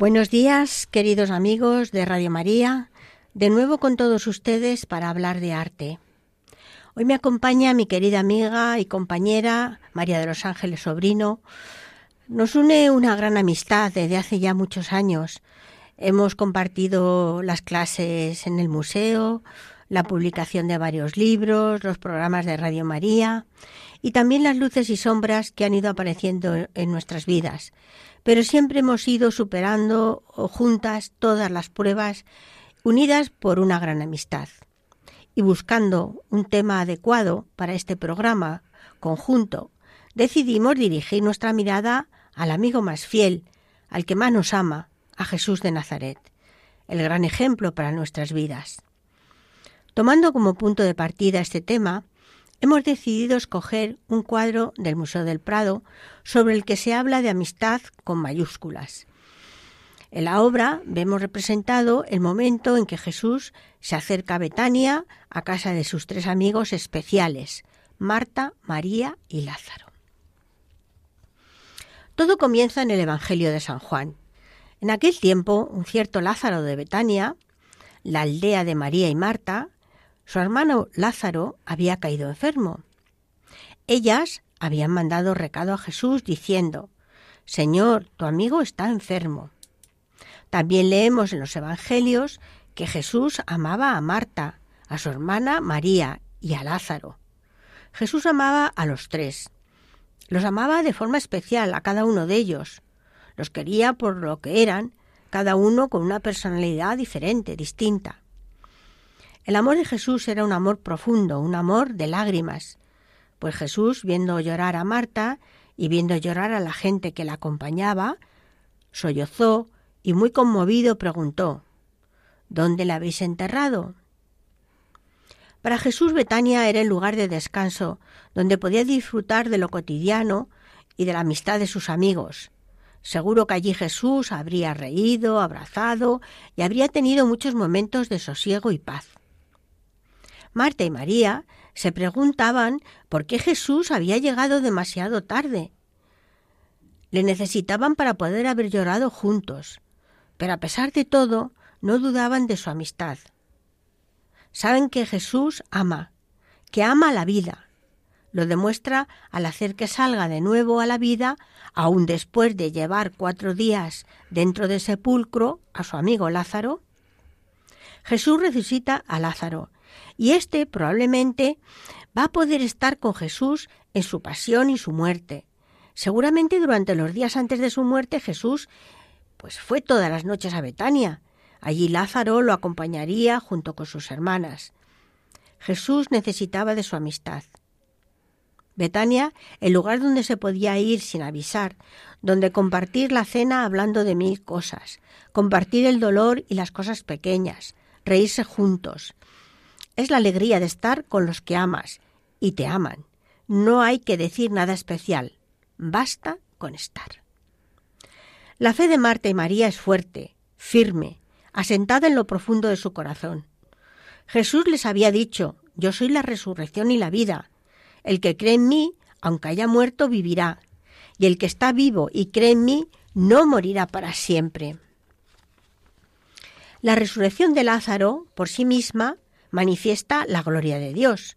Buenos días, queridos amigos de Radio María, de nuevo con todos ustedes para hablar de arte. Hoy me acompaña mi querida amiga y compañera María de los Ángeles Sobrino. Nos une una gran amistad desde hace ya muchos años. Hemos compartido las clases en el museo, la publicación de varios libros, los programas de Radio María y también las luces y sombras que han ido apareciendo en nuestras vidas pero siempre hemos ido superando juntas todas las pruebas, unidas por una gran amistad. Y buscando un tema adecuado para este programa conjunto, decidimos dirigir nuestra mirada al amigo más fiel, al que más nos ama, a Jesús de Nazaret, el gran ejemplo para nuestras vidas. Tomando como punto de partida este tema, hemos decidido escoger un cuadro del Museo del Prado sobre el que se habla de amistad con mayúsculas. En la obra vemos representado el momento en que Jesús se acerca a Betania, a casa de sus tres amigos especiales, Marta, María y Lázaro. Todo comienza en el Evangelio de San Juan. En aquel tiempo, un cierto Lázaro de Betania, la aldea de María y Marta, su hermano Lázaro había caído enfermo. Ellas habían mandado recado a Jesús diciendo, Señor, tu amigo está enfermo. También leemos en los Evangelios que Jesús amaba a Marta, a su hermana María y a Lázaro. Jesús amaba a los tres. Los amaba de forma especial a cada uno de ellos. Los quería por lo que eran, cada uno con una personalidad diferente, distinta. El amor de Jesús era un amor profundo, un amor de lágrimas, pues Jesús, viendo llorar a Marta y viendo llorar a la gente que la acompañaba, sollozó y muy conmovido preguntó ¿Dónde la habéis enterrado? Para Jesús Betania era el lugar de descanso, donde podía disfrutar de lo cotidiano y de la amistad de sus amigos. Seguro que allí Jesús habría reído, abrazado y habría tenido muchos momentos de sosiego y paz. Marta y María se preguntaban por qué Jesús había llegado demasiado tarde. Le necesitaban para poder haber llorado juntos, pero a pesar de todo no dudaban de su amistad. Saben que Jesús ama, que ama la vida. Lo demuestra al hacer que salga de nuevo a la vida, aun después de llevar cuatro días dentro del sepulcro a su amigo Lázaro. Jesús resucita a Lázaro y éste probablemente va a poder estar con Jesús en su pasión y su muerte. Seguramente durante los días antes de su muerte Jesús pues fue todas las noches a Betania. Allí Lázaro lo acompañaría junto con sus hermanas. Jesús necesitaba de su amistad. Betania, el lugar donde se podía ir sin avisar, donde compartir la cena hablando de mil cosas, compartir el dolor y las cosas pequeñas, reírse juntos, es la alegría de estar con los que amas y te aman. No hay que decir nada especial. Basta con estar. La fe de Marta y María es fuerte, firme, asentada en lo profundo de su corazón. Jesús les había dicho, yo soy la resurrección y la vida. El que cree en mí, aunque haya muerto, vivirá. Y el que está vivo y cree en mí, no morirá para siempre. La resurrección de Lázaro, por sí misma, manifiesta la gloria de Dios.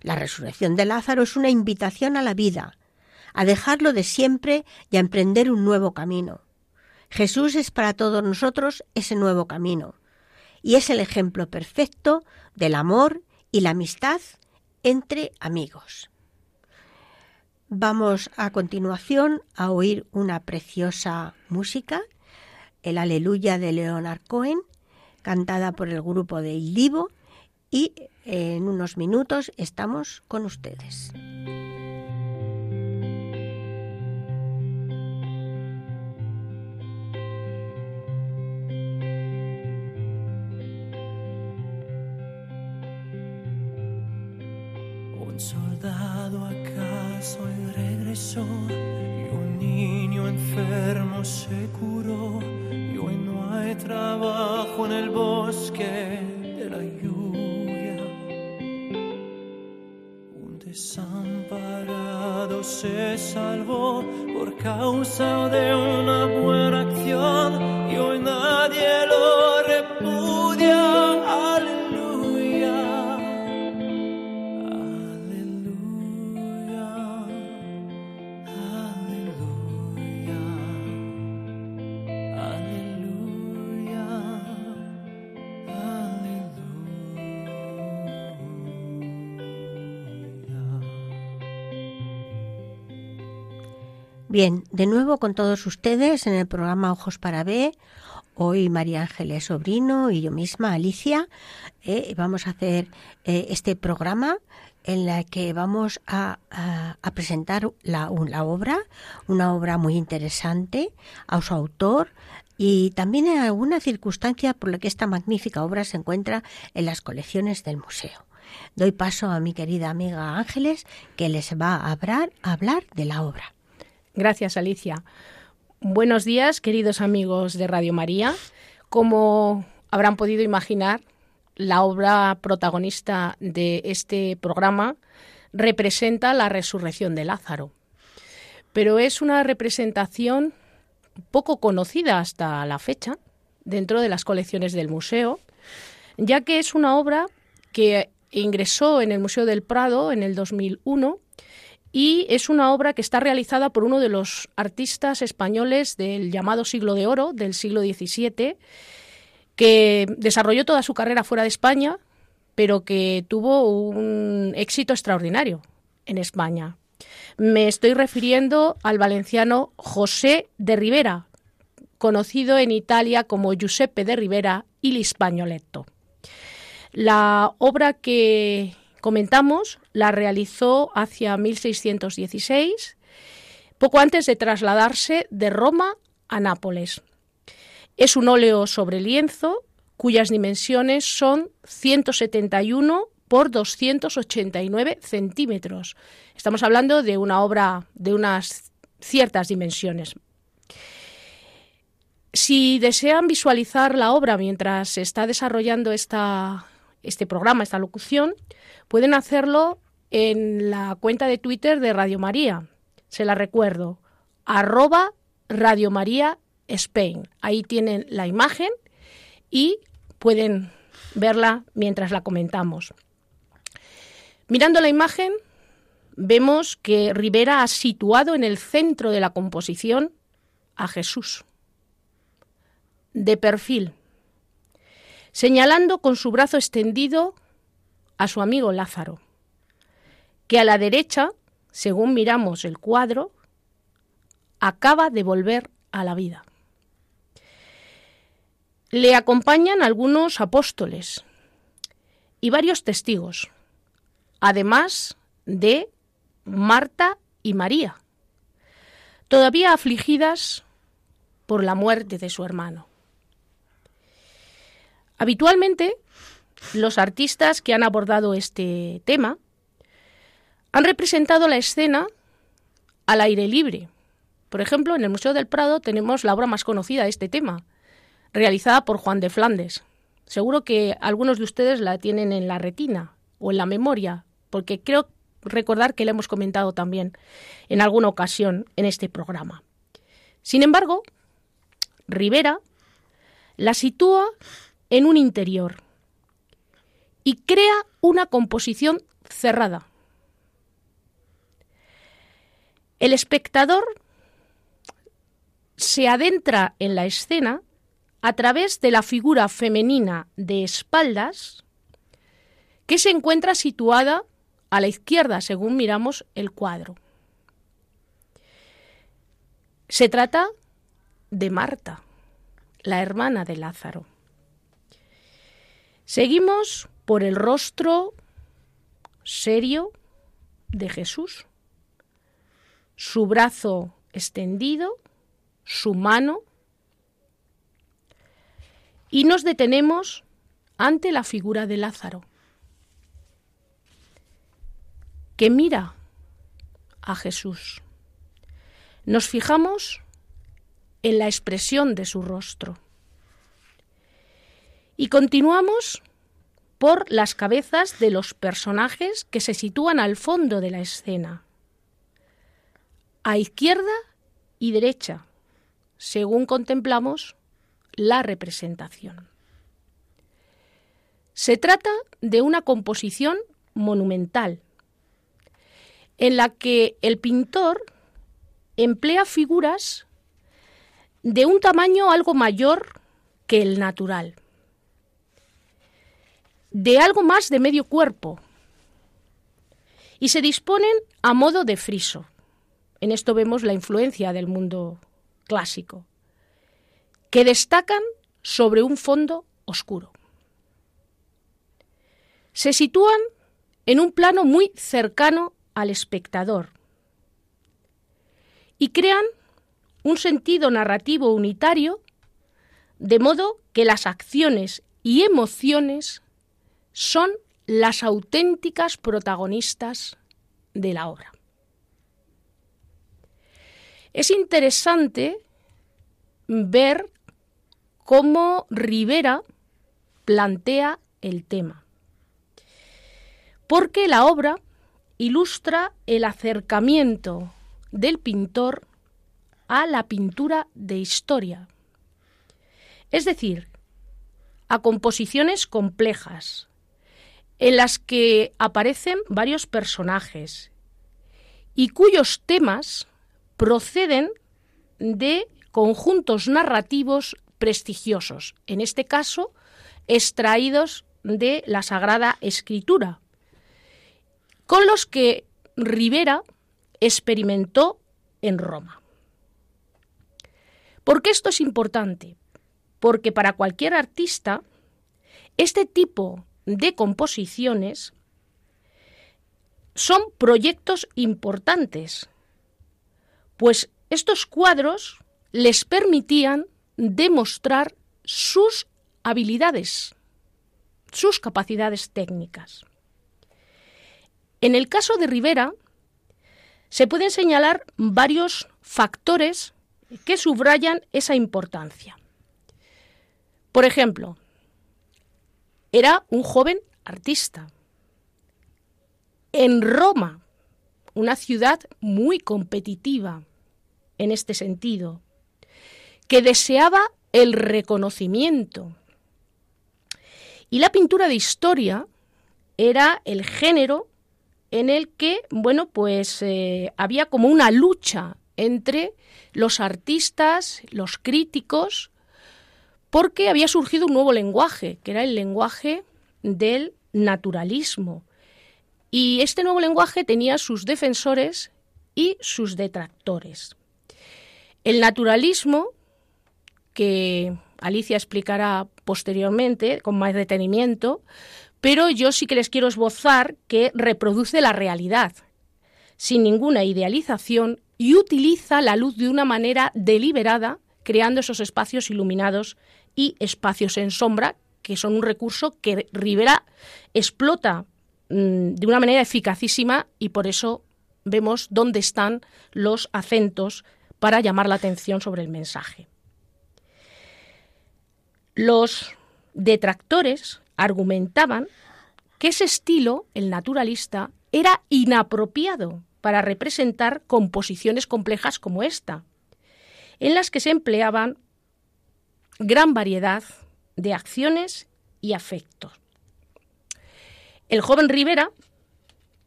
La resurrección de Lázaro es una invitación a la vida, a dejarlo de siempre y a emprender un nuevo camino. Jesús es para todos nosotros ese nuevo camino y es el ejemplo perfecto del amor y la amistad entre amigos. Vamos a continuación a oír una preciosa música, el Aleluya de Leonard Cohen, cantada por el grupo de Il y En unos minutos estamos con ustedes. Causa de una Bien, de nuevo con todos ustedes en el programa Ojos para Ver. Hoy María Ángeles Sobrino y yo misma, Alicia, eh, vamos a hacer eh, este programa en la que vamos a, presentar la, obra, una obra muy interesante a su autor y también en alguna circunstancia por la que esta magnífica obra se encuentra en las colecciones del museo. Doy paso a mi querida amiga Ángeles que les va a hablar de la obra. Gracias, Alicia. Buenos días, queridos amigos de Radio María. Como habrán podido imaginar, la obra protagonista de este programa representa la resurrección de Lázaro. Pero es una representación poco conocida hasta la fecha dentro de las colecciones del museo, ya que es una obra que ingresó en el Museo del Prado en el 2001 y es una obra que está realizada por uno de los artistas españoles del llamado siglo de oro, del siglo XVII, que desarrolló toda su carrera fuera de España, pero que tuvo un éxito extraordinario en España. Me estoy refiriendo al valenciano José de Rivera, conocido en Italia como Giuseppe de Rivera y l'Ispagnoletto. La obra que comentamos la realizó hacia 1616, poco antes de trasladarse de Roma a Nápoles. Es un óleo sobre lienzo cuyas dimensiones son 171 por 289 centímetros. Estamos hablando de una obra de unas ciertas dimensiones. Si desean visualizar la obra mientras se está desarrollando esta, este programa, esta locución, pueden hacerlo en la cuenta de Twitter de Radio María. Se la recuerdo, arroba Radio María Spain. Ahí tienen la imagen y pueden verla mientras la comentamos. Mirando la imagen, vemos que Rivera ha situado en el centro de la composición a Jesús, de perfil, señalando con su brazo extendido a su amigo Lázaro, que a la derecha, según miramos el cuadro, acaba de volver a la vida. Le acompañan algunos apóstoles y varios testigos, además de Marta y María, todavía afligidas por la muerte de su hermano. Habitualmente, los artistas que han abordado este tema han representado la escena al aire libre. Por ejemplo, en el Museo del Prado tenemos la obra más conocida de este tema, realizada por Juan de Flandes. Seguro que algunos de ustedes la tienen en la retina o en la memoria, porque creo recordar que la hemos comentado también en alguna ocasión en este programa. Sin embargo, Rivera la sitúa en un interior y crea una composición cerrada. El espectador se adentra en la escena a través de la figura femenina de espaldas que se encuentra situada a la izquierda según miramos el cuadro. Se trata de Marta, la hermana de Lázaro. Seguimos por el rostro serio de Jesús, su brazo extendido, su mano, y nos detenemos ante la figura de Lázaro, que mira a Jesús. Nos fijamos en la expresión de su rostro. Y continuamos por las cabezas de los personajes que se sitúan al fondo de la escena, a izquierda y derecha, según contemplamos la representación. Se trata de una composición monumental, en la que el pintor emplea figuras de un tamaño algo mayor que el natural de algo más de medio cuerpo y se disponen a modo de friso. En esto vemos la influencia del mundo clásico, que destacan sobre un fondo oscuro. Se sitúan en un plano muy cercano al espectador y crean un sentido narrativo unitario, de modo que las acciones y emociones son las auténticas protagonistas de la obra. Es interesante ver cómo Rivera plantea el tema, porque la obra ilustra el acercamiento del pintor a la pintura de historia, es decir, a composiciones complejas, en las que aparecen varios personajes y cuyos temas proceden de conjuntos narrativos prestigiosos, en este caso extraídos de la Sagrada Escritura, con los que Rivera experimentó en Roma. ¿Por qué esto es importante? Porque para cualquier artista, este tipo de composiciones son proyectos importantes, pues estos cuadros les permitían demostrar sus habilidades, sus capacidades técnicas. En el caso de Rivera, se pueden señalar varios factores que subrayan esa importancia. Por ejemplo, era un joven artista. En Roma, una ciudad muy competitiva en este sentido, que deseaba el reconocimiento. Y la pintura de historia era el género en el que, bueno, pues eh, había como una lucha entre los artistas, los críticos, porque había surgido un nuevo lenguaje, que era el lenguaje del naturalismo. Y este nuevo lenguaje tenía sus defensores y sus detractores. El naturalismo, que Alicia explicará posteriormente con más detenimiento, pero yo sí que les quiero esbozar que reproduce la realidad, sin ninguna idealización, y utiliza la luz de una manera deliberada, creando esos espacios iluminados y espacios en sombra, que son un recurso que Rivera explota mm, de una manera eficacísima y por eso vemos dónde están los acentos para llamar la atención sobre el mensaje. Los detractores argumentaban que ese estilo, el naturalista, era inapropiado para representar composiciones complejas como esta, en las que se empleaban gran variedad de acciones y afectos. El joven Rivera,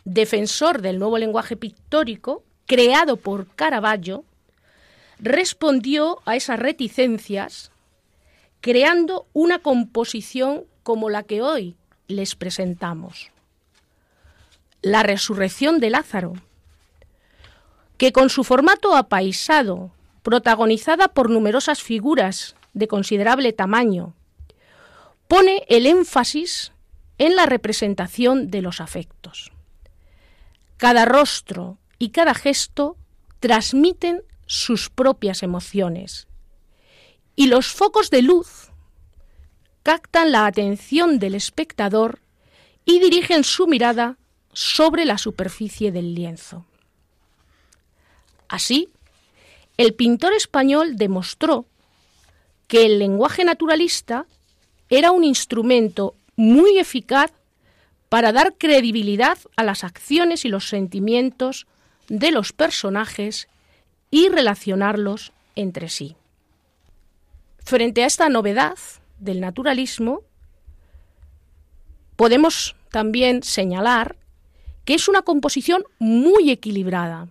defensor del nuevo lenguaje pictórico creado por Caravaggio, respondió a esas reticencias creando una composición como la que hoy les presentamos. La resurrección de Lázaro, que con su formato apaisado, protagonizada por numerosas figuras de considerable tamaño, pone el énfasis en la representación de los afectos. cada rostro y cada gesto transmiten sus propias emociones. Y los focos de luz captan la atención del espectador y dirigen su mirada sobre la superficie del lienzo. Así, el pintor español demostró que el lenguaje naturalista era un instrumento muy eficaz para dar credibilidad a las acciones y los sentimientos de los personajes y relacionarlos entre sí. Frente a esta novedad del naturalismo, podemos también señalar que es una composición muy equilibrada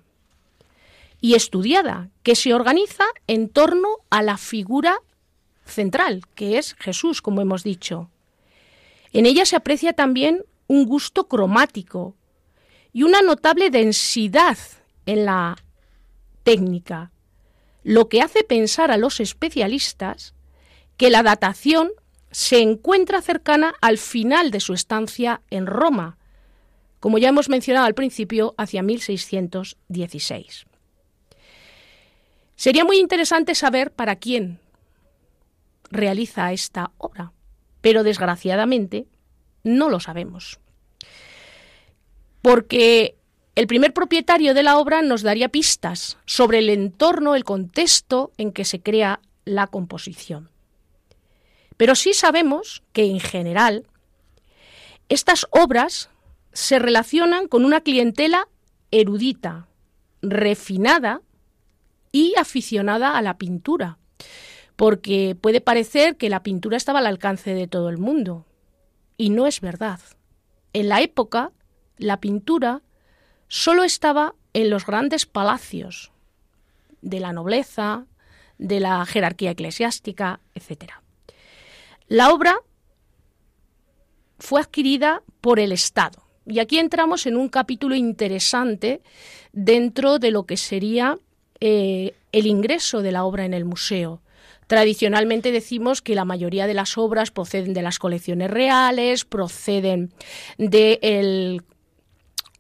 y estudiada, que se organiza en torno a la figura central, que es Jesús, como hemos dicho. En ella se aprecia también un gusto cromático y una notable densidad en la técnica, lo que hace pensar a los especialistas que la datación se encuentra cercana al final de su estancia en Roma, como ya hemos mencionado al principio, hacia 1616. Sería muy interesante saber para quién realiza esta obra, pero desgraciadamente no lo sabemos. Porque el primer propietario de la obra nos daría pistas sobre el entorno, el contexto en que se crea la composición. Pero sí sabemos que en general estas obras se relacionan con una clientela erudita, refinada y aficionada a la pintura, porque puede parecer que la pintura estaba al alcance de todo el mundo, y no es verdad. En la época, la pintura solo estaba en los grandes palacios de la nobleza, de la jerarquía eclesiástica, etc. La obra fue adquirida por el Estado. Y aquí entramos en un capítulo interesante dentro de lo que sería eh, el ingreso de la obra en el museo. Tradicionalmente decimos que la mayoría de las obras proceden de las colecciones reales, proceden del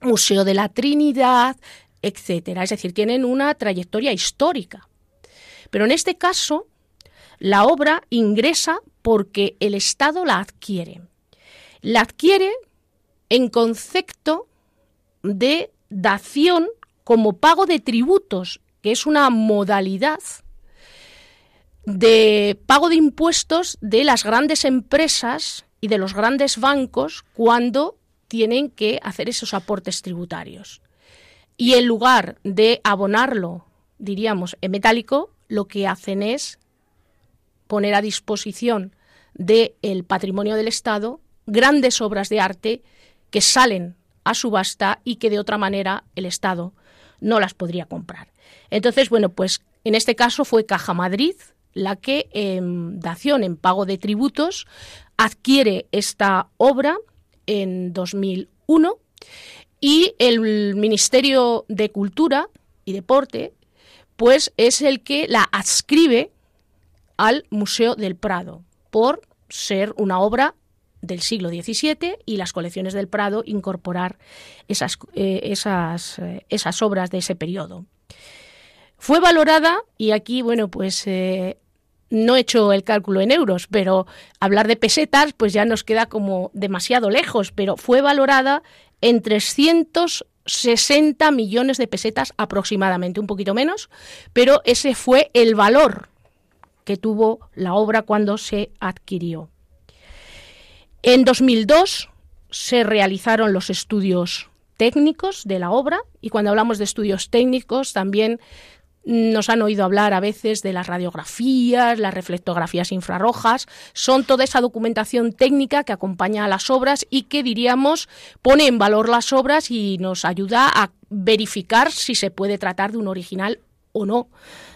Museo de la Trinidad, etcétera. Es decir, tienen una trayectoria histórica. Pero en este caso, la obra ingresa porque el Estado la adquiere. La adquiere en concepto de dación como pago de tributos, que es una modalidad de pago de impuestos de las grandes empresas y de los grandes bancos cuando tienen que hacer esos aportes tributarios. Y en lugar de abonarlo, diríamos, en metálico, lo que hacen es poner a disposición del patrimonio del Estado grandes obras de arte que salen a subasta y que de otra manera el Estado no las podría comprar. Entonces, bueno, pues en este caso fue Caja Madrid la que en dación en pago de tributos adquiere esta obra en 2001 y el Ministerio de Cultura y Deporte pues es el que la adscribe al Museo del Prado por ser una obra del siglo XVII y las colecciones del Prado incorporar esas, eh, esas, eh, esas obras de ese periodo. Fue valorada, y aquí, bueno, pues eh, no he hecho el cálculo en euros, pero hablar de pesetas, pues ya nos queda como demasiado lejos, pero fue valorada en 360 millones de pesetas aproximadamente, un poquito menos, pero ese fue el valor que tuvo la obra cuando se adquirió. En 2002 se realizaron los estudios técnicos de la obra y cuando hablamos de estudios técnicos también nos han oído hablar a veces de las radiografías, las reflectografías infrarrojas, son toda esa documentación técnica que acompaña a las obras y que diríamos pone en valor las obras y nos ayuda a verificar si se puede tratar de un original o no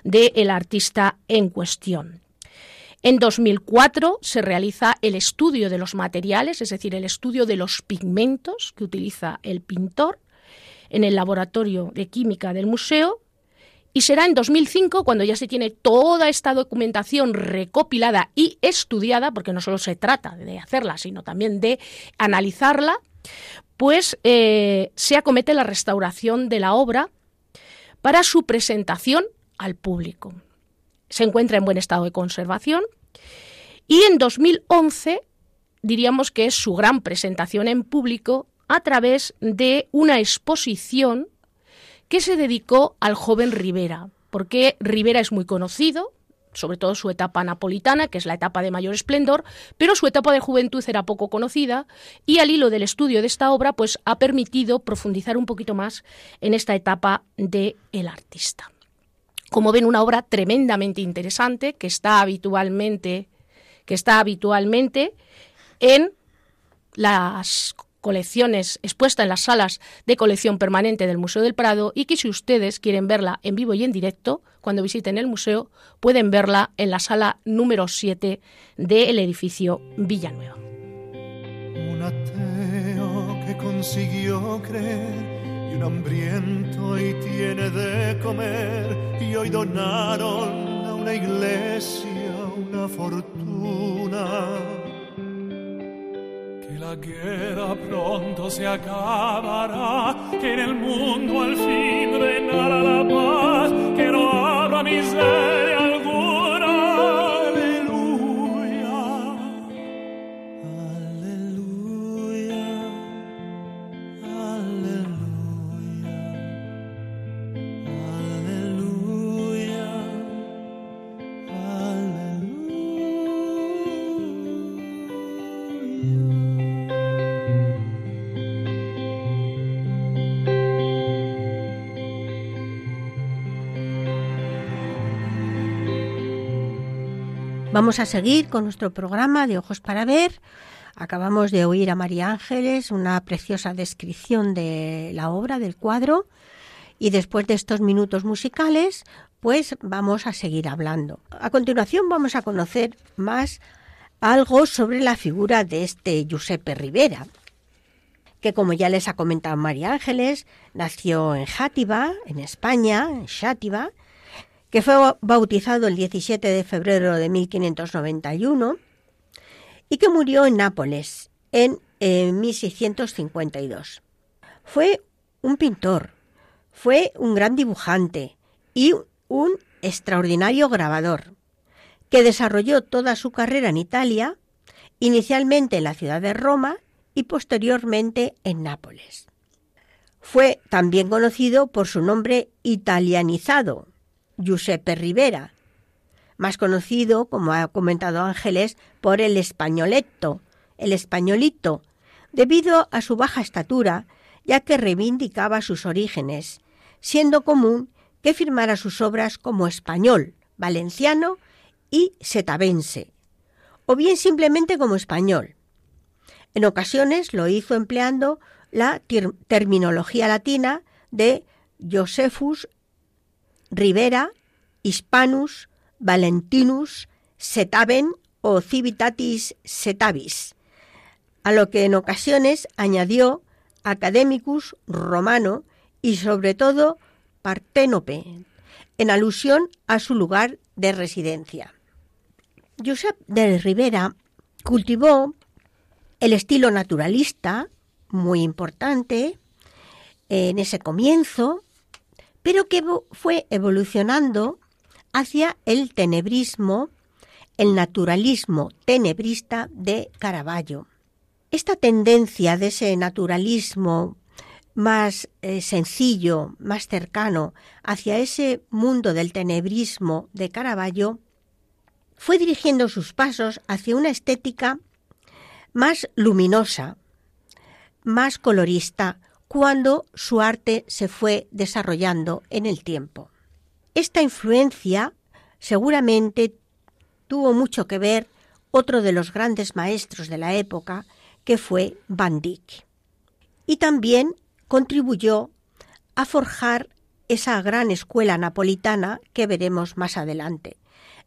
del artista en cuestión. En 2004 se realiza el estudio de los materiales, es decir, el estudio de los pigmentos que utiliza el pintor en el laboratorio de química del museo y será en 2005 cuando ya se tiene toda esta documentación recopilada y estudiada, porque no solo se trata de hacerla, sino también de analizarla, pues eh, se acomete la restauración de la obra para su presentación al público. Se encuentra en buen estado de conservación y en 2011 diríamos que es su gran presentación en público a través de una exposición que se dedicó al joven Rivera, porque Rivera es muy conocido, sobre todo su etapa napolitana, que es la etapa de mayor esplendor, pero su etapa de juventud era poco conocida y al hilo del estudio de esta obra pues ha permitido profundizar un poquito más en esta etapa de el artista. Como ven, una obra tremendamente interesante que está habitualmente que está habitualmente en las colecciones expuesta en las salas de colección permanente del Museo del Prado y que si ustedes quieren verla en vivo y en directo, cuando visiten el museo, pueden verla en la sala número 7 del edificio Villanueva. Un ateo que consiguió creer y un hambriento y tiene de comer y hoy donaron a una iglesia una fortuna la guerra pronto se acabará, que en el mundo al fin reinará la paz, que no habrá miseria Vamos a seguir con nuestro programa de Ojos para Ver. Acabamos de oír a María Ángeles una preciosa descripción de la obra, del cuadro, y después de estos minutos musicales, pues vamos a seguir hablando. A continuación vamos a conocer más algo sobre la figura de este Giuseppe Rivera, que como ya les ha comentado María Ángeles, nació en Játiva, en España, en Xátiva, que fue bautizado el 17 de febrero de 1591 y que murió en Nápoles en 1652. Fue un pintor, fue un gran dibujante y un extraordinario grabador, que desarrolló toda su carrera en Italia, inicialmente en la ciudad de Roma y posteriormente en Nápoles. Fue también conocido por su nombre italianizado, Giuseppe Rivera, más conocido, como ha comentado Ángeles, por el españoletto, el españolito, debido a su baja estatura, ya que reivindicaba sus orígenes, siendo común que firmara sus obras como español, valenciano y setavense, o bien simplemente como español. En ocasiones lo hizo empleando la terminología latina de Josephus Rivera, Hispanus, Valentinus, Setaven o Civitatis Setavis, a lo que en ocasiones añadió Academicus Romano y sobre todo Parténope, en alusión a su lugar de residencia. Josep de Rivera cultivó el estilo naturalista, muy importante, en ese comienzo, pero que fue evolucionando hacia el tenebrismo, el naturalismo tenebrista de Caravaggio. Esta tendencia de ese naturalismo más eh, sencillo, más cercano hacia ese mundo del tenebrismo de Caravaggio, fue dirigiendo sus pasos hacia una estética más luminosa, más colorista, cuando su arte se fue desarrollando en el tiempo. Esta influencia seguramente tuvo mucho que ver otro de los grandes maestros de la época, que fue Van Dyck. Y también contribuyó a forjar esa gran escuela napolitana que veremos más adelante,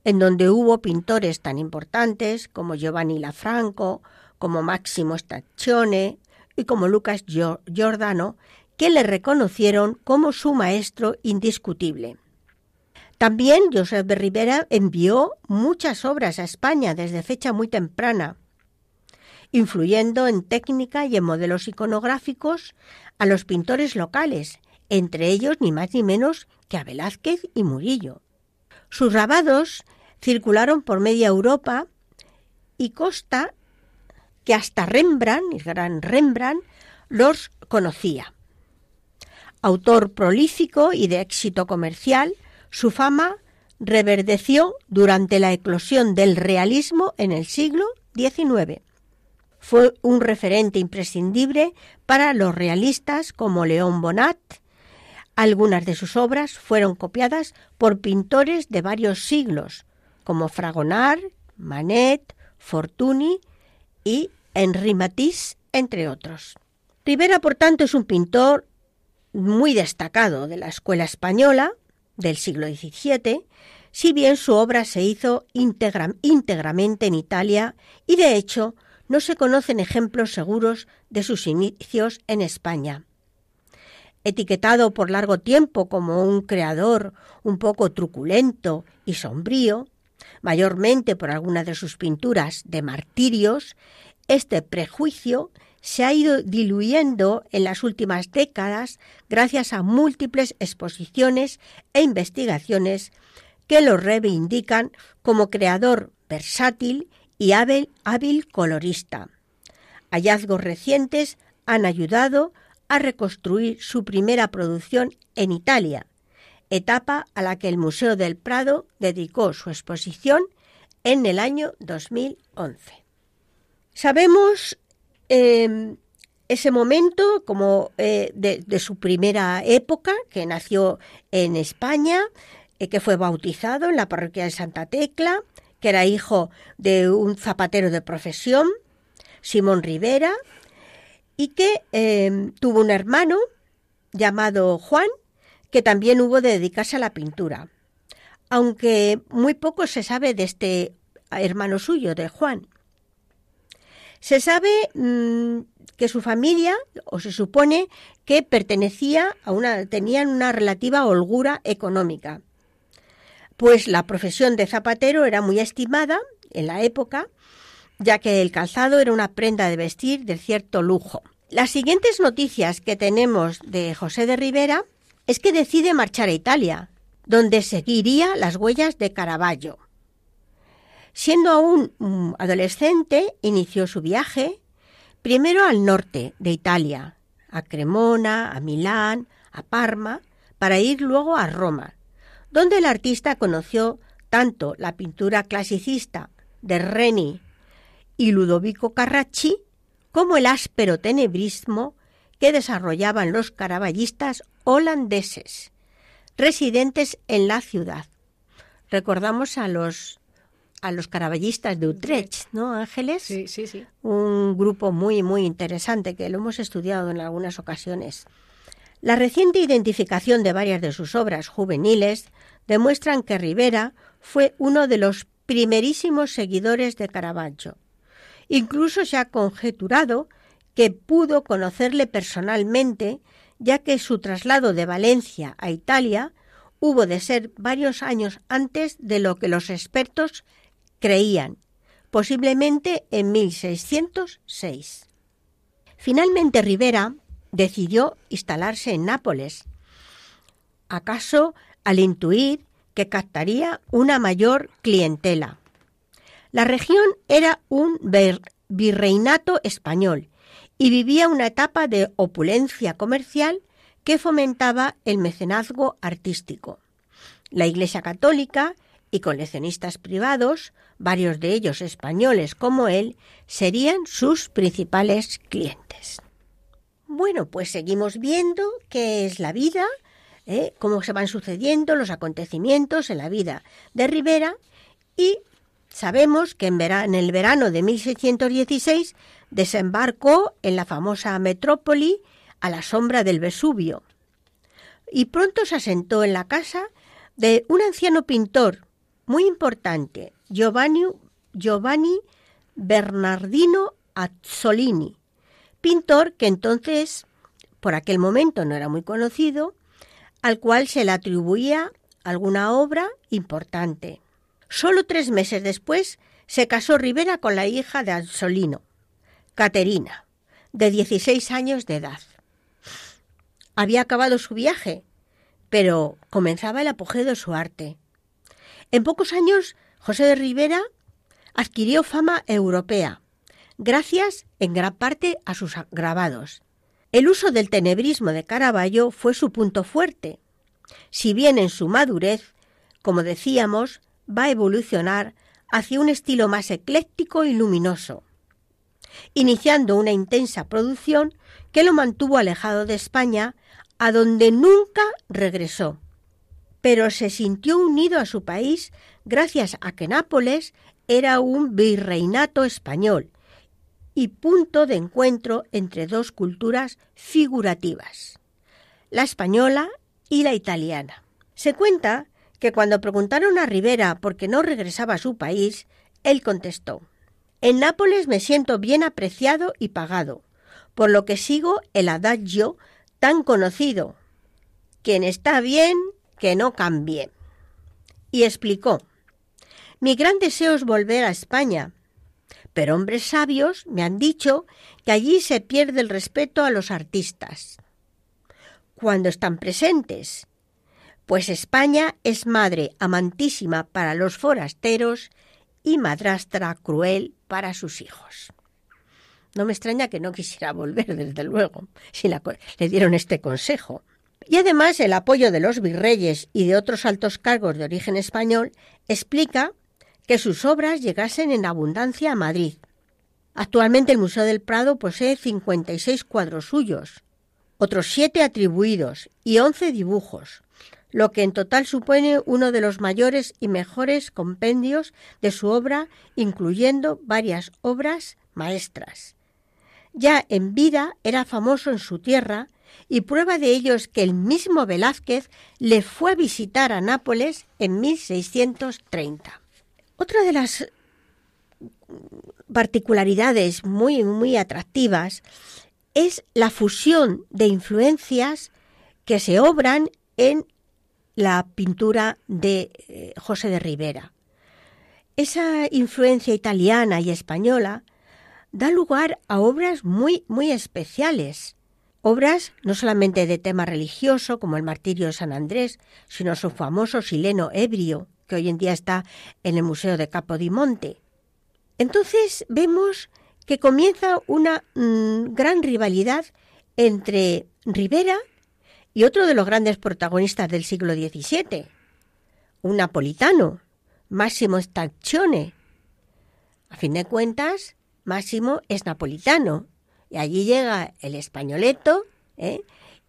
en donde hubo pintores tan importantes como Giovanni Lafranco, como Máximo Staccione, y como Lucas Giordano, que le reconocieron como su maestro indiscutible. También Josep de Rivera envió muchas obras a España desde fecha muy temprana influyendo en técnica y en modelos iconográficos a los pintores locales, entre ellos ni más ni menos que a Velázquez y Murillo. Sus grabados circularon por media Europa y costa que hasta Rembrandt, el gran Rembrandt, los conocía. Autor prolífico y de éxito comercial, su fama reverdeció durante la eclosión del realismo en el siglo XIX. Fue un referente imprescindible para los realistas como León Bonnat. Algunas de sus obras fueron copiadas por pintores de varios siglos, como Fragonard, Manet, Fortuny y Henri Matisse, entre otros. Rivera, por tanto, es un pintor muy destacado de la escuela española del siglo XVII, si bien su obra se hizo íntegramente en Italia y de hecho no se conocen ejemplos seguros de sus inicios en España. Etiquetado por largo tiempo como un creador un poco truculento y sombrío, mayormente por algunas de sus pinturas de martirios, este prejuicio se ha ido diluyendo en las últimas décadas gracias a múltiples exposiciones e investigaciones que lo reivindican como creador versátil y hábil, colorista. Hallazgos recientes han ayudado a reconstruir su primera producción en Italia, etapa a la que el Museo del Prado dedicó su exposición en el año 2011. Sabemos eh, ese momento como eh, de, su primera época, que nació en España, eh, que fue bautizado en la parroquia de Santa Tecla, que era hijo de un zapatero de profesión, Simón Rivera, y que em, tuvo un hermano llamado Juan, que también hubo de dedicarse a la pintura. Aunque muy poco se sabe de este hermano suyo, de Juan. Se sabe mm, que su familia, o se supone que pertenecía a una, tenían una relativa holgura económica pues la profesión de zapatero era muy estimada en la época, ya que el calzado era una prenda de vestir de cierto lujo. Las siguientes noticias que tenemos de José de Rivera es que decide marchar a Italia, donde seguiría las huellas de Caravaggio. Siendo aún adolescente, inició su viaje primero al norte de Italia, a Cremona, a Milán, a Parma, para ir luego a Roma, donde el artista conoció tanto la pintura clasicista de Reni y Ludovico Carracci como el áspero tenebrismo que desarrollaban los caraballistas holandeses, residentes en la ciudad. Recordamos a los a los caraballistas de Utrecht, ¿no, Ángeles? Sí, sí, sí. Un grupo muy, muy interesante que lo hemos estudiado en algunas ocasiones. La reciente identificación de varias de sus obras juveniles demuestran que Rivera fue uno de los primerísimos seguidores de Caravaggio. Incluso se ha conjeturado que pudo conocerle personalmente, ya que su traslado de Valencia a Italia hubo de ser varios años antes de lo que los expertos creían, posiblemente en 1606. Finalmente Rivera decidió instalarse en Nápoles, acaso al intuir que captaría una mayor clientela. La región era un virreinato español y vivía una etapa de opulencia comercial que fomentaba el mecenazgo artístico. La Iglesia Católica y coleccionistas privados, varios de ellos españoles como él, serían sus principales clientes. Bueno, pues seguimos viendo qué es la vida, ¿eh? cómo se van sucediendo los acontecimientos en la vida de Rivera y sabemos que en, en el verano de 1616 desembarcó en la famosa metrópoli a la sombra del Vesubio y pronto se asentó en la casa de un anciano pintor muy importante, Giovanni, Bernardino Azzolini, pintor que entonces, por aquel momento no era muy conocido, al cual se le atribuía alguna obra importante. Solo tres meses después se casó Rivera con la hija de Ansolino, Caterina, de 16 años de edad. Había acabado su viaje, pero comenzaba el apogeo de su arte. En pocos años, José de Rivera adquirió fama europea, gracias en gran parte a sus grabados. El uso del tenebrismo de Caravaggio fue su punto fuerte, si bien en su madurez, como decíamos, va a evolucionar hacia un estilo más ecléctico y luminoso, iniciando una intensa producción que lo mantuvo alejado de España, a donde nunca regresó. Pero se sintió unido a su país gracias a que Nápoles era un virreinato español y punto de encuentro entre dos culturas figurativas, la española y la italiana. Se cuenta que cuando preguntaron a Rivera por qué no regresaba a su país, él contestó En Nápoles me siento bien apreciado y pagado, por lo que sigo el adagio tan conocido quien está bien, que no cambie. Y explicó Mi gran deseo es volver a España, pero hombres sabios me han dicho que allí se pierde el respeto a los artistas. Cuando están presentes pues España es madre amantísima para los forasteros y madrastra cruel para sus hijos. No me extraña que no quisiera volver, desde luego, si le dieron este consejo. Y además el apoyo de los virreyes y de otros altos cargos de origen español explica que sus obras llegasen en abundancia a Madrid. Actualmente el Museo del Prado posee 56 cuadros suyos, otros siete atribuidos y 11 dibujos, lo que en total supone uno de los mayores y mejores compendios de su obra, incluyendo varias obras maestras. Ya en vida era famoso en su tierra y prueba de ello es que el mismo Velázquez le fue a visitar a Nápoles en 1630. Otra de las particularidades muy, muy atractivas es la fusión de influencias que se obran en la pintura de eh, José de Rivera. Esa influencia italiana y española da lugar a obras muy, muy especiales. Obras no solamente de tema religioso, como el martirio de San Andrés, sino su famoso sileno ebrio, que hoy en día está en el Museo de Capodimonte. Entonces vemos que comienza una mm, gran rivalidad entre Rivera y otro de los grandes protagonistas del siglo XVII, un napolitano, Máximo Staccione. A fin de cuentas, Máximo es napolitano y allí llega el españoleto ¿eh?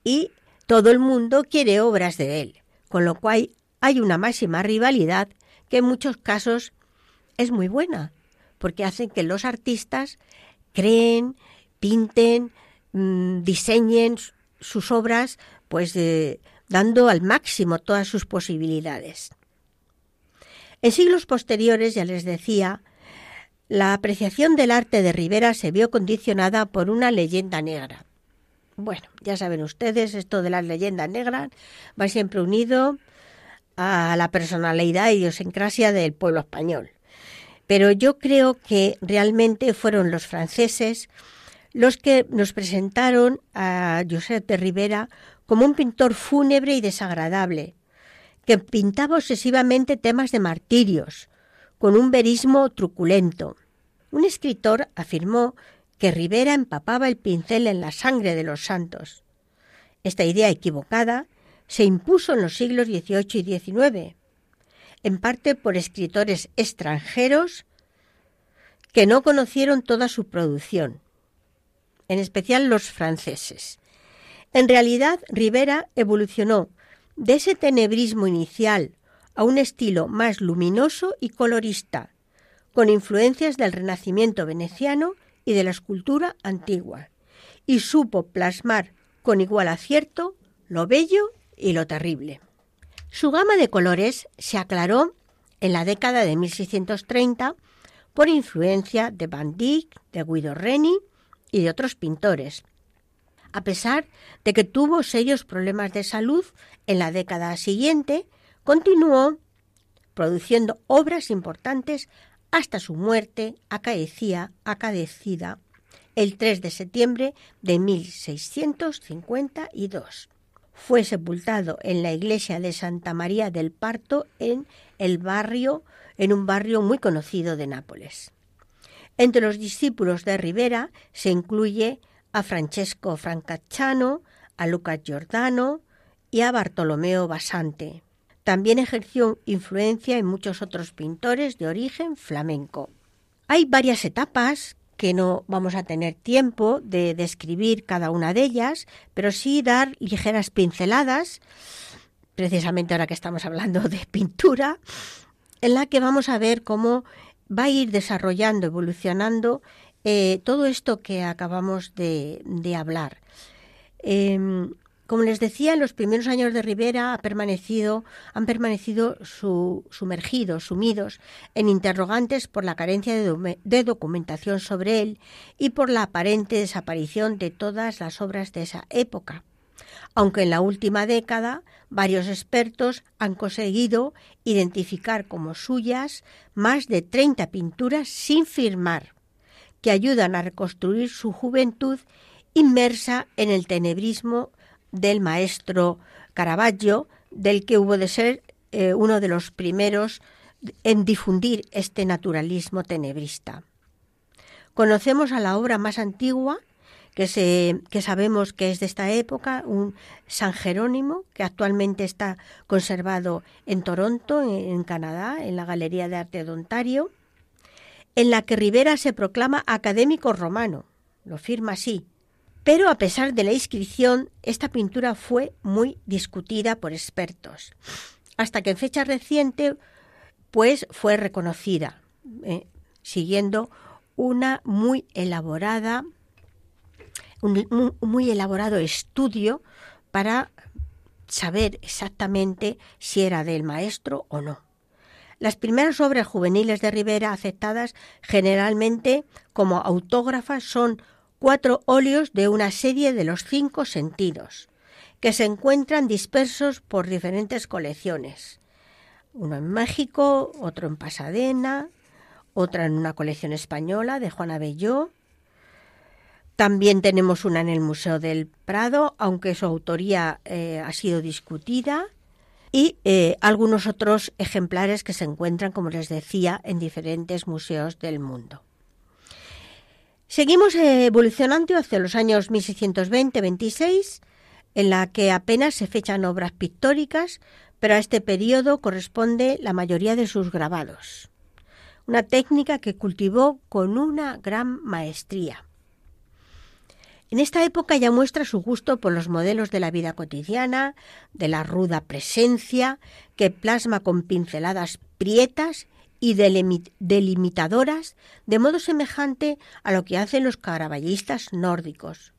y todo el mundo quiere obras de él, con lo cual hay una máxima rivalidad que en muchos casos es muy buena, porque hace que los artistas creen, pinten, mm, diseñen sus obras pues eh, dando al máximo todas sus posibilidades. En siglos posteriores, ya les decía, la apreciación del arte de Rivera se vio condicionada por una leyenda negra. Bueno, ya saben ustedes, esto de las leyendas negras va siempre unido a la personalidad y idiosincrasia del pueblo español. Pero yo creo que realmente fueron los franceses los que nos presentaron a Josep de Rivera como un pintor fúnebre y desagradable, que pintaba obsesivamente temas de martirios, con un verismo truculento. Un escritor afirmó que Rivera empapaba el pincel en la sangre de los santos. Esta idea equivocada se impuso en los siglos XVIII y XIX, en parte por escritores extranjeros que no conocieron toda su producción, en especial los franceses, en realidad, Rivera evolucionó de ese tenebrismo inicial a un estilo más luminoso y colorista, con influencias del Renacimiento veneciano y de la escultura antigua, y supo plasmar con igual acierto lo bello y lo terrible. Su gama de colores se aclaró en la década de 1630 por influencia de Van Dyck, de Guido Reni y de otros pintores, a pesar de que tuvo serios problemas de salud en la década siguiente, continuó produciendo obras importantes hasta su muerte acaecía, acaecida el 3 de septiembre de 1652. Fue sepultado en la iglesia de Santa María del Parto en el barrio en un barrio muy conocido de Nápoles. Entre los discípulos de Rivera se incluye a Francesco Francacciano, a Lucas Giordano y a Bartolomeo Basante. También ejerció influencia en muchos otros pintores de origen flamenco. Hay varias etapas que no vamos a tener tiempo de describir cada una de ellas, pero sí dar ligeras pinceladas, precisamente ahora que estamos hablando de pintura, en la que vamos a ver cómo va a ir desarrollando, evolucionando eh, todo esto que acabamos de, hablar. Em, como les decía, en los primeros años de Rivera ha permanecido, han permanecido sumergidos, sumidos en interrogantes por la carencia de, documentación sobre él y por la aparente desaparición de todas las obras de esa época. Aunque en la última década varios expertos han conseguido identificar como suyas más de 30 pinturas sin firmar, que ayudan a reconstruir su juventud inmersa en el tenebrismo del maestro Caravaggio, del que hubo de ser eh, uno de los primeros en difundir este naturalismo tenebrista. Conocemos a la obra más antigua, que, se, que sabemos que es de esta época, un San Jerónimo, que actualmente está conservado en Toronto, en Canadá, en la Galería de Arte de Ontario, en la que Rivera se proclama académico romano, lo firma así, pero a pesar de la inscripción, esta pintura fue muy discutida por expertos, hasta que en fecha reciente pues fue reconocida, eh, siguiendo una muy elaborada un, muy elaborado estudio para saber exactamente si era del maestro o no. Las primeras obras juveniles de Rivera aceptadas generalmente como autógrafas son cuatro óleos de una serie de los cinco sentidos, que se encuentran dispersos por diferentes colecciones. Uno en México, otro en Pasadena, otra en una colección española de Juana Belló. También tenemos una en el Museo del Prado, aunque su autoría eh, ha sido discutida, y eh, algunos otros ejemplares que se encuentran, como les decía, en diferentes museos del mundo. Seguimos evolucionando hacia los años 1620-26, en la que apenas se fechan obras pictóricas, pero a este periodo corresponde la mayoría de sus grabados. Una técnica que cultivó con una gran maestría. En esta época ya muestra su gusto por los modelos de la vida cotidiana, de la ruda presencia, que plasma con pinceladas prietas y delimitadoras de modo semejante a lo que hacen los caraballistas nórdicos,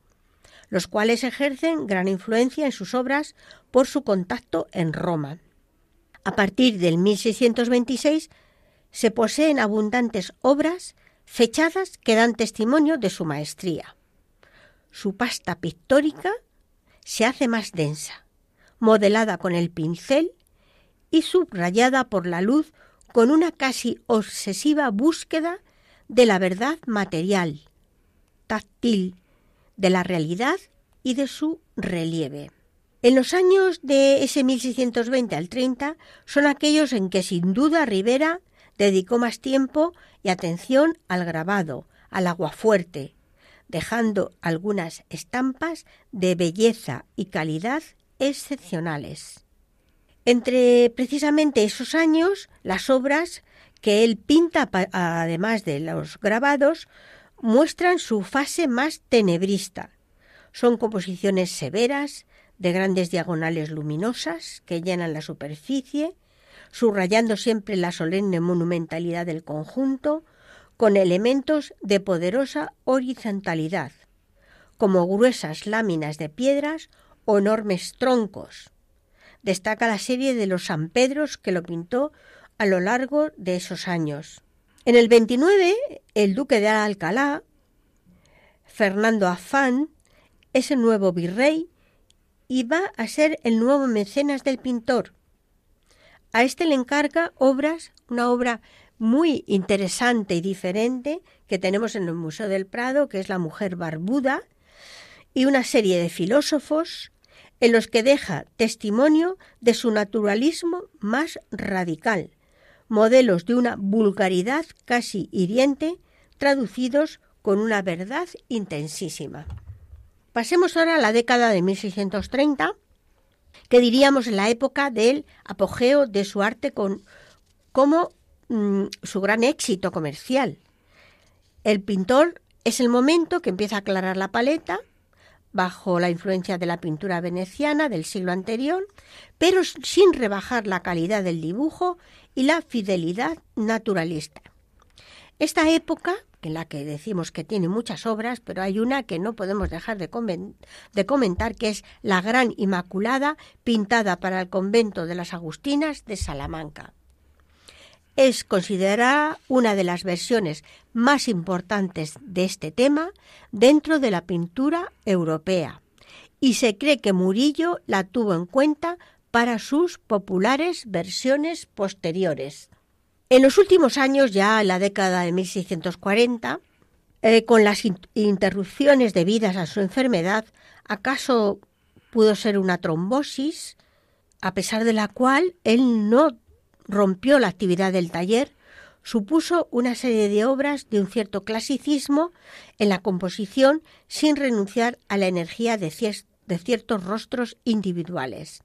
los cuales ejercen gran influencia en sus obras por su contacto en Roma. A partir del 1626 se poseen abundantes obras fechadas que dan testimonio de su maestría. Su pasta pictórica se hace más densa, modelada con el pincel y subrayada por la luz con una casi obsesiva búsqueda de la verdad material, táctil, de la realidad y de su relieve. En los años de ese 1620 al 30 son aquellos en que sin duda Rivera dedicó más tiempo y atención al grabado, al aguafuerte, dejando algunas estampas de belleza y calidad excepcionales. Entre precisamente esos años, las obras que él pinta, además de los grabados, muestran su fase más tenebrista. Son composiciones severas, de grandes diagonales luminosas que llenan la superficie, subrayando siempre la solemne monumentalidad del conjunto, con elementos de poderosa horizontalidad, como gruesas láminas de piedras o enormes troncos, destaca la serie de los San Pedros que lo pintó a lo largo de esos años. En el 29, el duque de Alcalá, Fernando Afán, es el nuevo virrey y va a ser el nuevo mecenas del pintor. A este le encarga obras, una obra muy interesante y diferente que tenemos en el Museo del Prado, que es la mujer barbuda, y una serie de filósofos en los que deja testimonio de su naturalismo más radical, modelos de una vulgaridad casi hiriente, traducidos con una verdad intensísima. Pasemos ahora a la década de 1630, que diríamos la época del apogeo de su arte con, como mm, su gran éxito comercial. El pintor es el momento que empieza a aclarar la paleta, bajo la influencia de la pintura veneciana del siglo anterior, pero sin rebajar la calidad del dibujo y la fidelidad naturalista. Esta época, en la que decimos que tiene muchas obras, pero hay una que no podemos dejar de, comentar, que es la Gran Inmaculada, pintada para el convento de las Agustinas de Salamanca es considerada una de las versiones más importantes de este tema dentro de la pintura europea y se cree que Murillo la tuvo en cuenta para sus populares versiones posteriores. En los últimos años, ya en la década de 1640, eh, con las interrupciones debidas a su enfermedad, acaso pudo ser una trombosis, a pesar de la cual él no rompió la actividad del taller, supuso una serie de obras de un cierto clasicismo en la composición sin renunciar a la energía de, ciertos rostros individuales.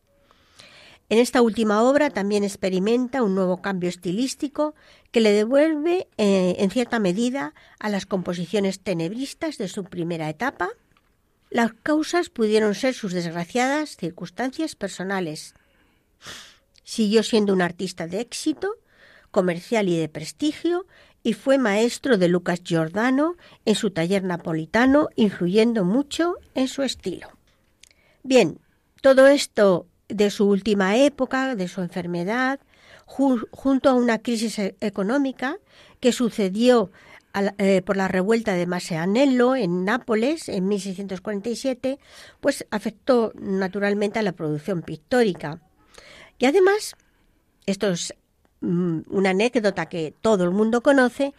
En esta última obra también experimenta un nuevo cambio estilístico que le devuelve eh, en cierta medida a las composiciones tenebristas de su primera etapa. Las causas pudieron ser sus desgraciadas circunstancias personales, Siguió siendo un artista de éxito, comercial y de prestigio, y fue maestro de Lucas Giordano en su taller napolitano, influyendo mucho en su estilo. Bien, todo esto de su última época, de su enfermedad, junto a una crisis e-, económica que sucedió eh, por la revuelta de Maseanello en Nápoles en 1647, pues afectó naturalmente a la producción pictórica. Y además, esto es mm, una anécdota que todo el mundo conoce,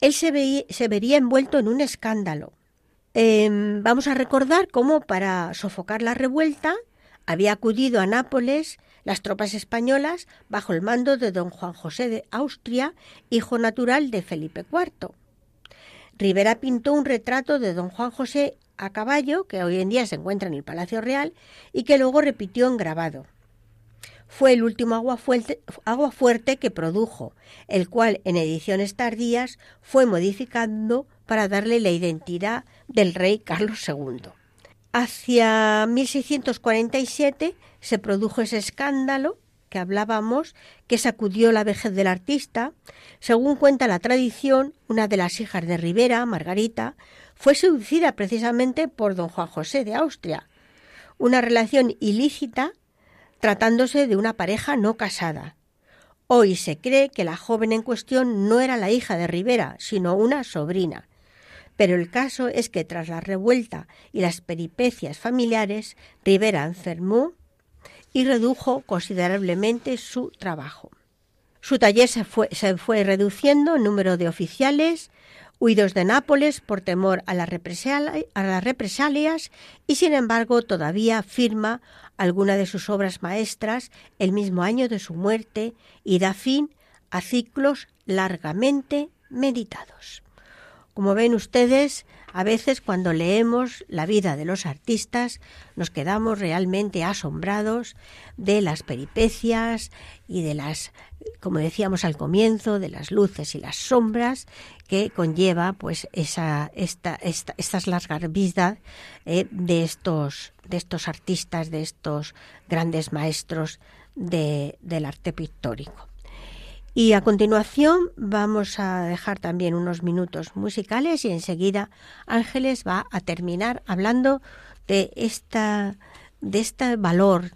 él se, vería envuelto en un escándalo. Em, vamos a recordar cómo para sofocar la revuelta había acudido a Nápoles las tropas españolas bajo el mando de don Juan José de Austria, hijo natural de Felipe IV. Rivera pintó un retrato de don Juan José a caballo, que hoy en día se encuentra en el Palacio Real, y que luego repitió en grabado fue el último agua fuerte, agua fuerte que produjo, el cual en ediciones tardías fue modificando para darle la identidad del rey Carlos II. Hacia 1647 se produjo ese escándalo que hablábamos, que sacudió la vejez del artista. Según cuenta la tradición, una de las hijas de Rivera, Margarita, fue seducida precisamente por don Juan José de Austria. Una relación ilícita tratándose de una pareja no casada. Hoy se cree que la joven en cuestión no era la hija de Rivera, sino una sobrina. Pero el caso es que tras la revuelta y las peripecias familiares, Rivera enfermó y redujo considerablemente su trabajo. Su taller se fue, se fue reduciendo en número de oficiales, huidos de Nápoles por temor a, las represalias y sin embargo todavía firma alguna de sus obras maestras el mismo año de su muerte y da fin a ciclos largamente meditados. Como ven ustedes, a veces cuando leemos la vida de los artistas nos quedamos realmente asombrados de las peripecias y de las, como decíamos al comienzo, de las luces y las sombras que conlleva pues esa, esta, estas largas vidas eh, de, estos, de estos artistas, de estos grandes maestros del arte pictórico. Y a continuación vamos a dejar también unos minutos musicales y enseguida Ángeles va a terminar hablando de esta de este valor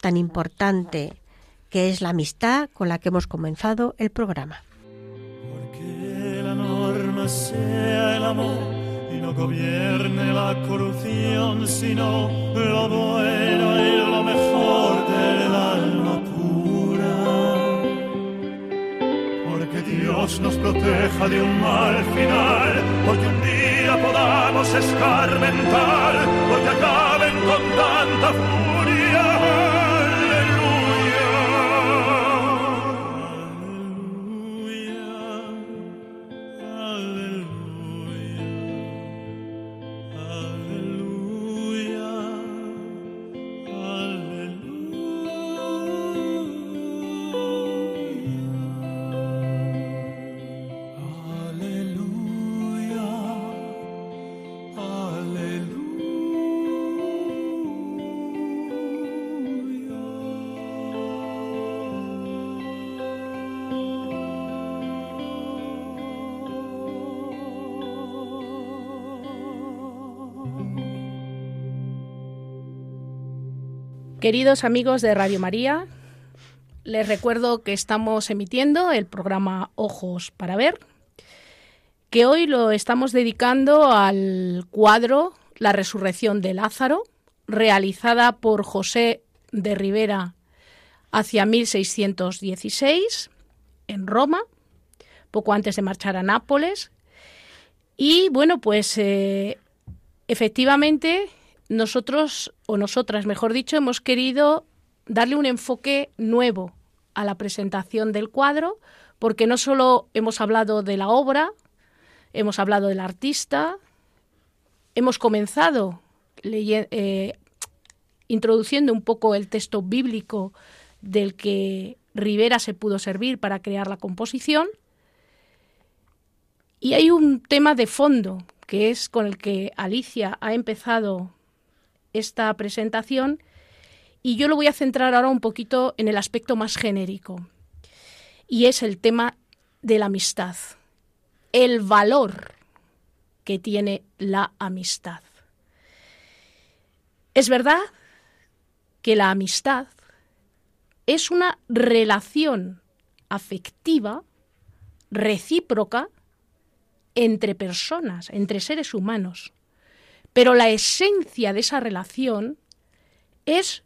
tan importante que es la amistad con la que hemos comenzado el programa. Porque la norma sea el amor y no gobierne la corrupción, sino lo bueno y lo Dios nos proteja de un mal final, porque un día podamos escarmentar, porque acaben con tanta furia Queridos amigos de Radio María, les recuerdo que estamos emitiendo el programa Ojos para Ver, que hoy lo estamos dedicando al cuadro La Resurrección de Lázaro, realizada por José de Rivera hacia 1616 en Roma, poco antes de marchar a Nápoles. Y bueno, pues eh, efectivamente nosotros, o nosotras, mejor dicho, hemos querido darle un enfoque nuevo a la presentación del cuadro, porque no solo hemos hablado de la obra, hemos hablado del artista, hemos comenzado eh, introduciendo un poco el texto bíblico del que Rivera se pudo servir para crear la composición. Y hay un tema de fondo, que es con el que Alicia ha empezado esta presentación y yo lo voy a centrar ahora un poquito en el aspecto más genérico y es el tema de la amistad, el valor que tiene la amistad. Es verdad que la amistad es una relación afectiva, recíproca, entre personas, entre seres humanos. Pero la esencia de esa relación es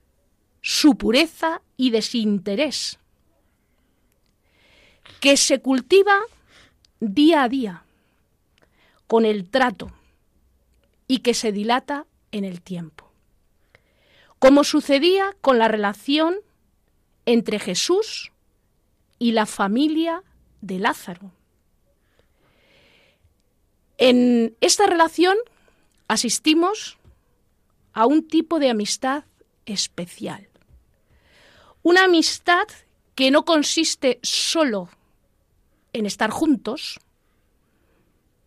su pureza y desinterés, que se cultiva día a día con el trato y que se dilata en el tiempo. Como sucedía con la relación entre Jesús y la familia de Lázaro. En esta relación asistimos a un tipo de amistad especial. Una amistad que no consiste solo en estar juntos,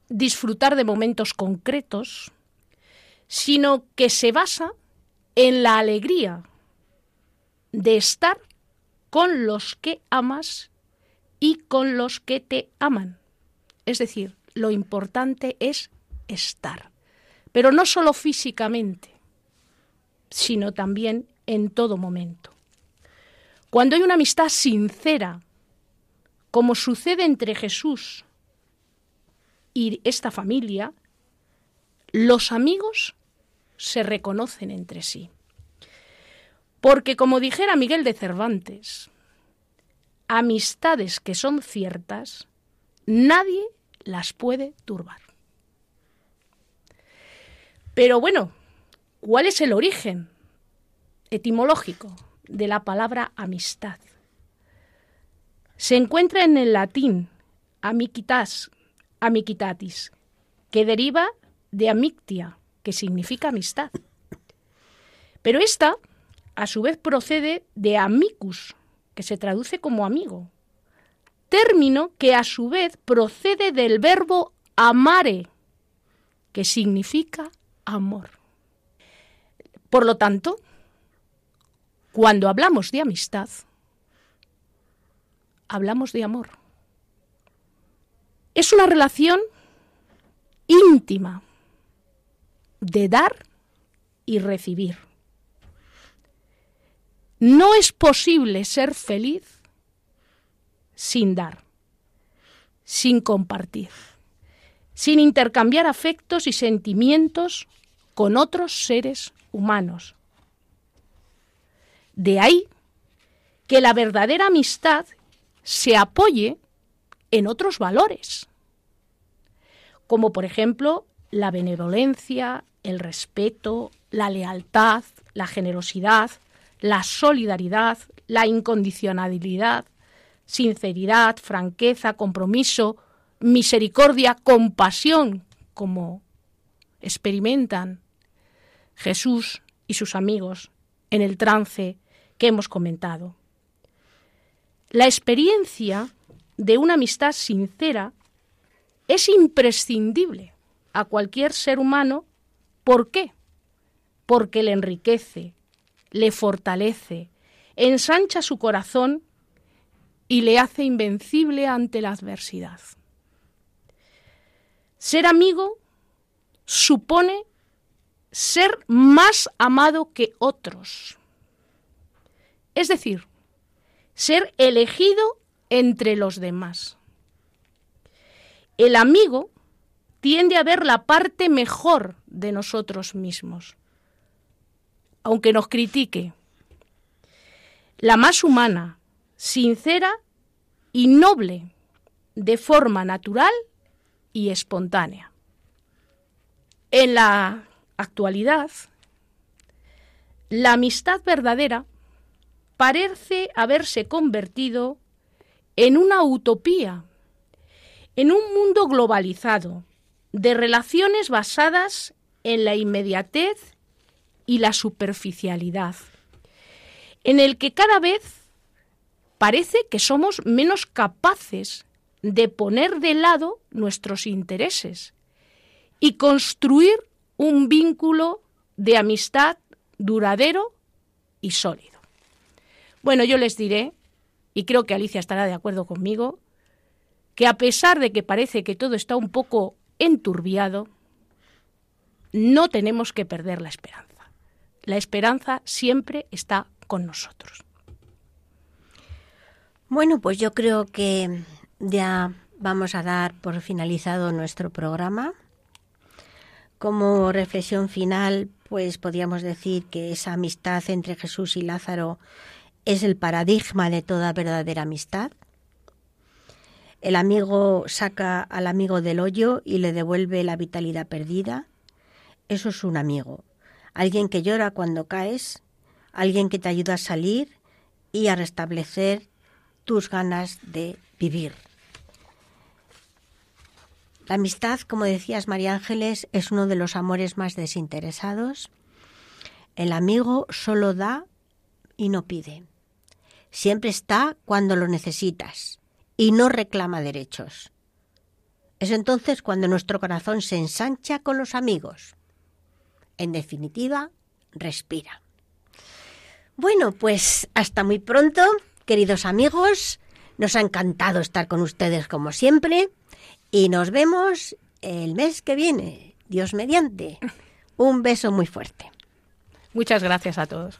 disfrutar de momentos concretos, sino que se basa en la alegría de estar con los que amas y con los que te aman. Es decir, lo importante es estar pero no solo físicamente, sino también en todo momento. Cuando hay una amistad sincera, como sucede entre Jesús y esta familia, los amigos se reconocen entre sí. Porque como dijera Miguel de Cervantes, amistades que son ciertas, nadie las puede turbar. Pero bueno, ¿cuál es el origen etimológico de la palabra amistad? Se encuentra en el latín amicitas, amicitatis, que deriva de amictia, que significa amistad. Pero esta, a su vez, procede de amicus, que se traduce como amigo, término que a su vez procede del verbo amare, que significa amor. Por lo tanto, cuando hablamos de amistad, hablamos de amor. Es una relación íntima de dar y recibir. No es posible ser feliz sin dar, sin compartir, sin intercambiar afectos y sentimientos con otros seres humanos. De ahí que la verdadera amistad se apoye en otros valores, como por ejemplo la benevolencia, el respeto, la lealtad, la generosidad, la solidaridad, la incondicionalidad, sinceridad, franqueza, compromiso, misericordia, compasión, como experimentan Jesús y sus amigos en el trance que hemos comentado. La experiencia de una amistad sincera es imprescindible a cualquier ser humano. ¿Por qué? Porque le enriquece, le fortalece, ensancha su corazón y le hace invencible ante la adversidad. Ser amigo supone ser más amado que otros. Es decir, ser elegido entre los demás. El amigo tiende a ver la parte mejor de nosotros mismos, aunque nos critique. La más humana, sincera y noble, de forma natural y espontánea. En la actualidad, la amistad verdadera parece haberse convertido en una utopía, en un mundo globalizado, de relaciones basadas en la inmediatez y la superficialidad, en el que cada vez parece que somos menos capaces de poner de lado nuestros intereses y construir un vínculo de amistad duradero y sólido. Bueno, yo les diré, y creo que Alicia estará de acuerdo conmigo, que a pesar de que parece que todo está un poco enturbiado, no tenemos que perder la esperanza. La esperanza siempre está con nosotros. Bueno, pues yo creo que ya vamos a dar por finalizado nuestro programa. Como reflexión final, pues podríamos decir que esa amistad entre Jesús y Lázaro es el paradigma de toda verdadera amistad. El amigo saca al amigo del hoyo y le devuelve la vitalidad perdida. Eso es un amigo. Alguien que llora cuando caes, alguien que te ayuda a salir y a restablecer tus ganas de vivir. La amistad, como decías María Ángeles, es uno de los amores más desinteresados. El amigo solo da y no pide. Siempre está cuando lo necesitas y no reclama derechos. Es entonces cuando nuestro corazón se ensancha con los amigos. En definitiva, respira. Bueno, pues hasta muy pronto Queridos amigos, nos ha encantado estar con ustedes como siempre y nos vemos el mes que viene, Dios mediante. Un beso muy fuerte. Muchas gracias a todos.